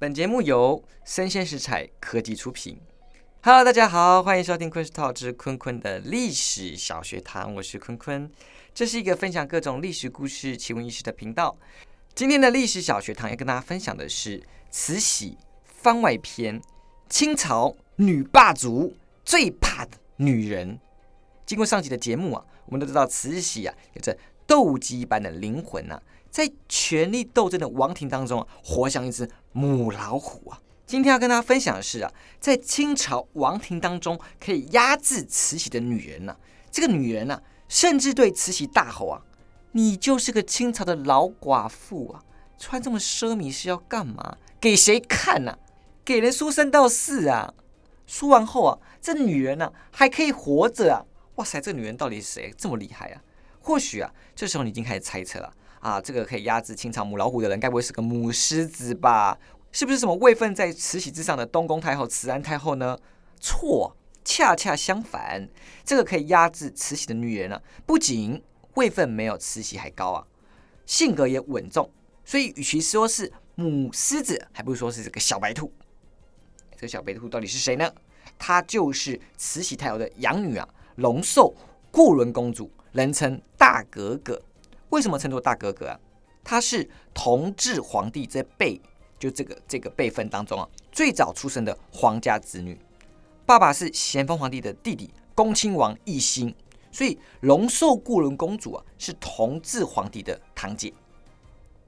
本节目由生鲜食材科技出品。Hello，大家好，欢迎收听昆士套之坤坤的历史小学堂，我是坤坤。这是一个分享各种历史故事、奇闻异事的频道。今天的历史小学堂要跟大家分享的是慈禧番外篇：清朝女霸主最怕的女人。经过上集的节目啊，我们都知道慈禧啊有着斗鸡般的灵魂呐，在权力斗争的王庭当中啊，活像一只母老虎啊。今天要跟大家分享的是啊，在清朝王庭当中可以压制慈禧的女人呐，这个女人呐，甚至对慈禧大吼啊：“你就是个清朝的老寡妇啊，穿这么奢靡是要干嘛？给谁看呐？给人书生道士啊！书完后啊，这女人呢还可以活着啊！哇塞，这女人到底是谁？这么厉害啊！或许啊，这时候你已经开始猜测了啊，这个可以压制清朝母老虎的人，该不会是个母狮子吧？”是不是什么位分在慈禧之上的东宫太后慈安太后呢？错，恰恰相反，这个可以压制慈禧的女人啊，不仅位分没有慈禧还高啊，性格也稳重，所以与其说是母狮子，还不如说是这个小白兔。这个小白兔到底是谁呢？她就是慈禧太后的养女啊，龙寿顾伦公主，人称大格格。为什么称作大格格啊？他是同治皇帝这辈。就这个这个辈分当中啊，最早出生的皇家子女，爸爸是咸丰皇帝的弟弟恭亲王奕欣，所以龙寿固伦公主啊是同治皇帝的堂姐。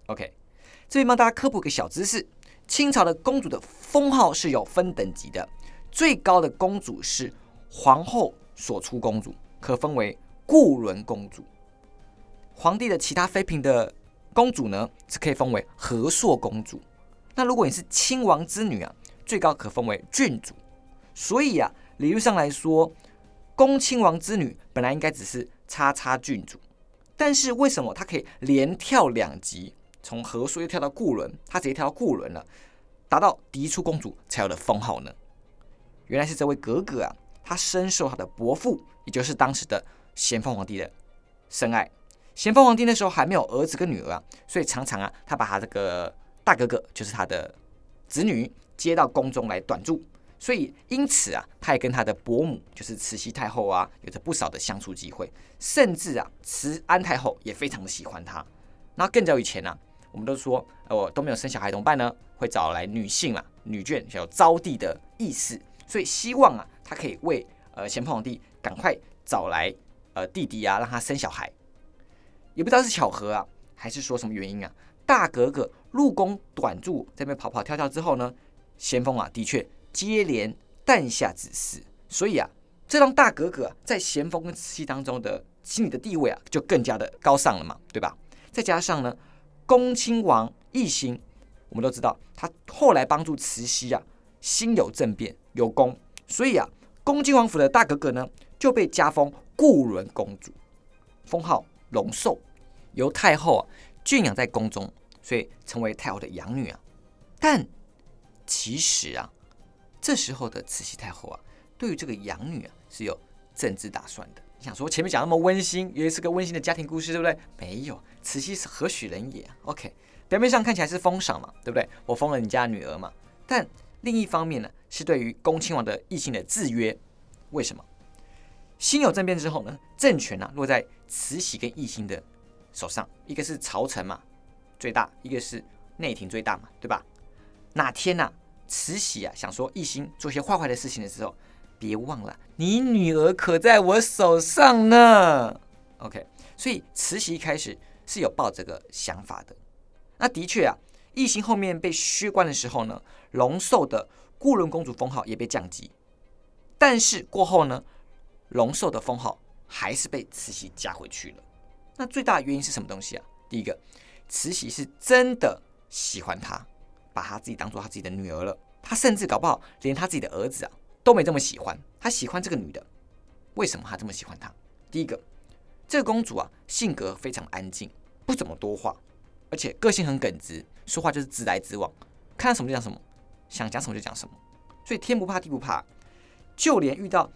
OK，这边帮大家科普个小知识：清朝的公主的封号是有分等级的，最高的公主是皇后所出公主，可分为固伦公主；皇帝的其他妃嫔的公主呢，是可以封为和硕公主。那如果你是亲王之女啊，最高可封为郡主。所以啊，理论上来说，恭亲王之女本来应该只是叉叉郡主，但是为什么她可以连跳两级，从和硕又跳到固伦，她直接跳到固伦了，达到嫡出公主才有的封号呢？原来是这位格格啊，她深受她的伯父，也就是当时的咸丰皇帝的深爱。咸丰皇帝那时候还没有儿子跟女儿啊，所以常常啊，他把他这个。大哥哥就是他的子女接到宫中来短住，所以因此啊，他也跟他的伯母就是慈禧太后啊，有着不少的相处机会，甚至啊，慈安太后也非常的喜欢他。那更早以前呢，我们都说，呃我都没有生小孩怎么办呢？会找来女性啊，女眷有招娣的意思，所以希望啊，他可以为呃咸丰皇帝赶快找来呃弟弟啊，让他生小孩。也不知道是巧合啊，还是说什么原因啊？大格格入宫短住，在那边跑跑跳跳之后呢，咸丰啊的确接连诞下子嗣，所以啊，这让大格格在咸丰跟慈禧当中的心理的地位啊就更加的高尚了嘛，对吧？再加上呢，恭亲王奕欣，我们都知道他后来帮助慈禧啊，心有政变有功，所以啊，恭亲王府的大格格呢就被加封固伦公主，封号龙寿，由太后啊圈养在宫中。所以成为太后的养女啊，但其实啊，这时候的慈禧太后啊，对于这个养女啊是有政治打算的。你想说前面讲那么温馨，以为是个温馨的家庭故事，对不对？没有，慈禧是何许人也？OK，表面上看起来是封赏嘛，对不对？我封了你家女儿嘛。但另一方面呢，是对于恭亲王的异性的制约。为什么？辛酉政变之后呢，政权呢落在慈禧跟奕欣的手上，一个是朝臣嘛。最大一个是内廷最大嘛，对吧？哪天呐，慈禧啊想说奕欣做些坏坏的事情的时候，别忘了你女儿可在我手上呢。OK，所以慈禧一开始是有抱这个想法的。那的确啊，奕欣后面被削官的时候呢，龙寿的固伦公主封号也被降级，但是过后呢，龙寿的封号还是被慈禧加回去了。那最大的原因是什么东西啊？第一个。慈禧是真的喜欢她，把她自己当做她自己的女儿了。她甚至搞不好连她自己的儿子啊都没这么喜欢。她喜欢这个女的，为什么她这么喜欢她？第一个，这个公主啊性格非常安静，不怎么多话，而且个性很耿直，说话就是直来直往，看到什么就讲什么，想讲什么就讲什么，所以天不怕地不怕。就连遇到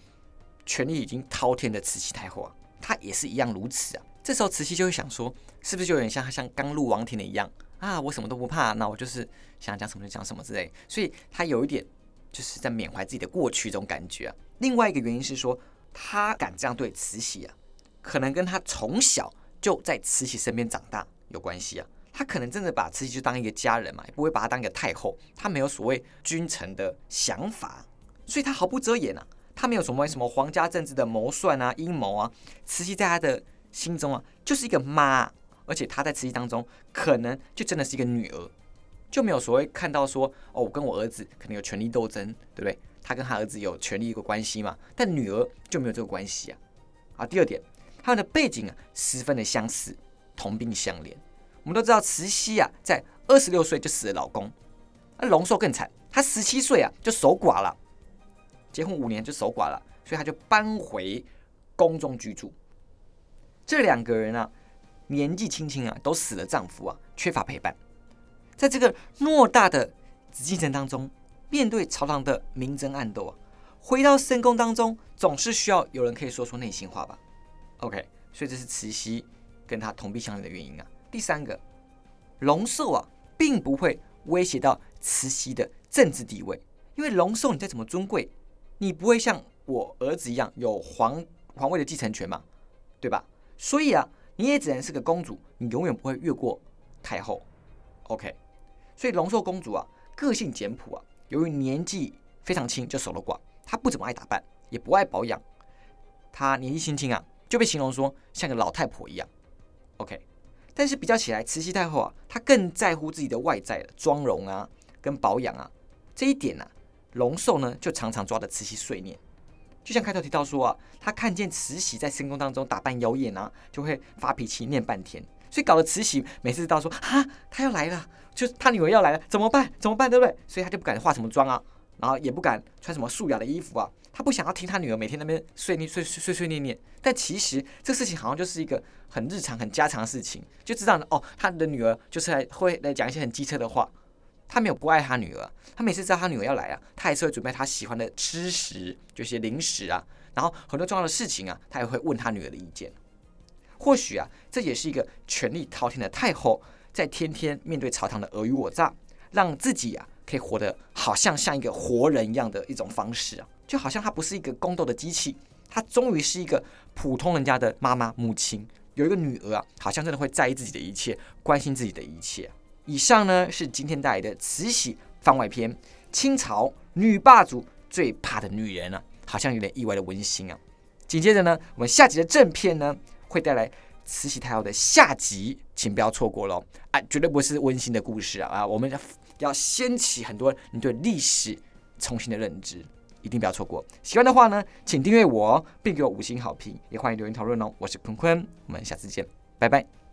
权力已经滔天的慈禧太后啊，她也是一样如此啊。这时候慈禧就会想说，是不是就有点像她像刚入王庭的一样啊，我什么都不怕，那我就是想讲什么就讲什么之类，所以她有一点就是在缅怀自己的过去这种感觉啊。另外一个原因是说，他敢这样对慈禧啊，可能跟他从小就在慈禧身边长大有关系啊。他可能真的把慈禧就当一个家人嘛，也不会把她当一个太后。他没有所谓君臣的想法，所以他毫不遮掩啊。他没有什么什么皇家政治的谋算啊、阴谋啊。慈禧在他的心中啊，就是一个妈，而且他在慈禧当中可能就真的是一个女儿，就没有所谓看到说哦，我跟我儿子可能有权力斗争，对不对？他跟他儿子有权力一个关系嘛，但女儿就没有这个关系啊。啊，第二点，他们的背景啊十分的相似，同病相怜。我们都知道慈禧啊，在二十六岁就死了老公，那龙寿更惨，她十七岁啊就守寡了，结婚五年就守寡了，所以她就搬回宫中居住。这两个人啊，年纪轻轻啊，都死了丈夫啊，缺乏陪伴，在这个偌大的紫禁城当中，面对朝堂的明争暗斗啊，回到深宫当中，总是需要有人可以说出内心话吧。OK，所以这是慈禧跟她同病相怜的原因啊。第三个，龙寿啊，并不会威胁到慈禧的政治地位，因为龙寿你再怎么尊贵，你不会像我儿子一样有皇皇位的继承权嘛，对吧？所以啊，你也只能是个公主，你永远不会越过太后。OK，所以龙寿公主啊，个性简朴啊，由于年纪非常轻就守了寡，她不怎么爱打扮，也不爱保养，她年纪轻轻啊，就被形容说像个老太婆一样。OK。但是比较起来，慈禧太后啊，她更在乎自己的外在妆容啊，跟保养啊，这一点呢，龙寿呢就常常抓着慈禧碎念。就像开头提到说啊，他看见慈禧在深宫当中打扮妖艳啊，就会发脾气念半天，所以搞得慈禧每次到说啊，他要来了，就他女儿要来了，怎么办？怎么办？对不对？所以他就不敢化什么妆啊，然后也不敢穿什么素雅的衣服啊。他不想要听他女儿每天那边碎念碎碎碎碎念念，但其实这事情好像就是一个很日常、很家常的事情，就知道哦，他的女儿就是来会来讲一些很机车的话。他没有不爱他女儿，他每次知道他女儿要来啊，他还是会准备他喜欢的吃食，就些零食啊，然后很多重要的事情啊，他也会问他女儿的意见。或许啊，这也是一个权力滔天的太后，在天天面对朝堂的尔虞我诈，让自己啊可以活得好像像一个活人一样的一种方式啊。就好像她不是一个宫斗的机器，她终于是一个普通人家的妈妈、母亲，有一个女儿啊，好像真的会在意自己的一切，关心自己的一切。以上呢是今天带来的慈禧番外篇，清朝女霸主最怕的女人啊，好像有点意外的温馨啊。紧接着呢，我们下集的正片呢会带来慈禧太后的下集，请不要错过喽！啊，绝对不是温馨的故事啊！啊，我们要要掀起很多你对历史重新的认知。一定不要错过！喜欢的话呢，请订阅我，并给我五星好评，也欢迎留言讨论哦。我是坤坤，我们下次见，拜拜。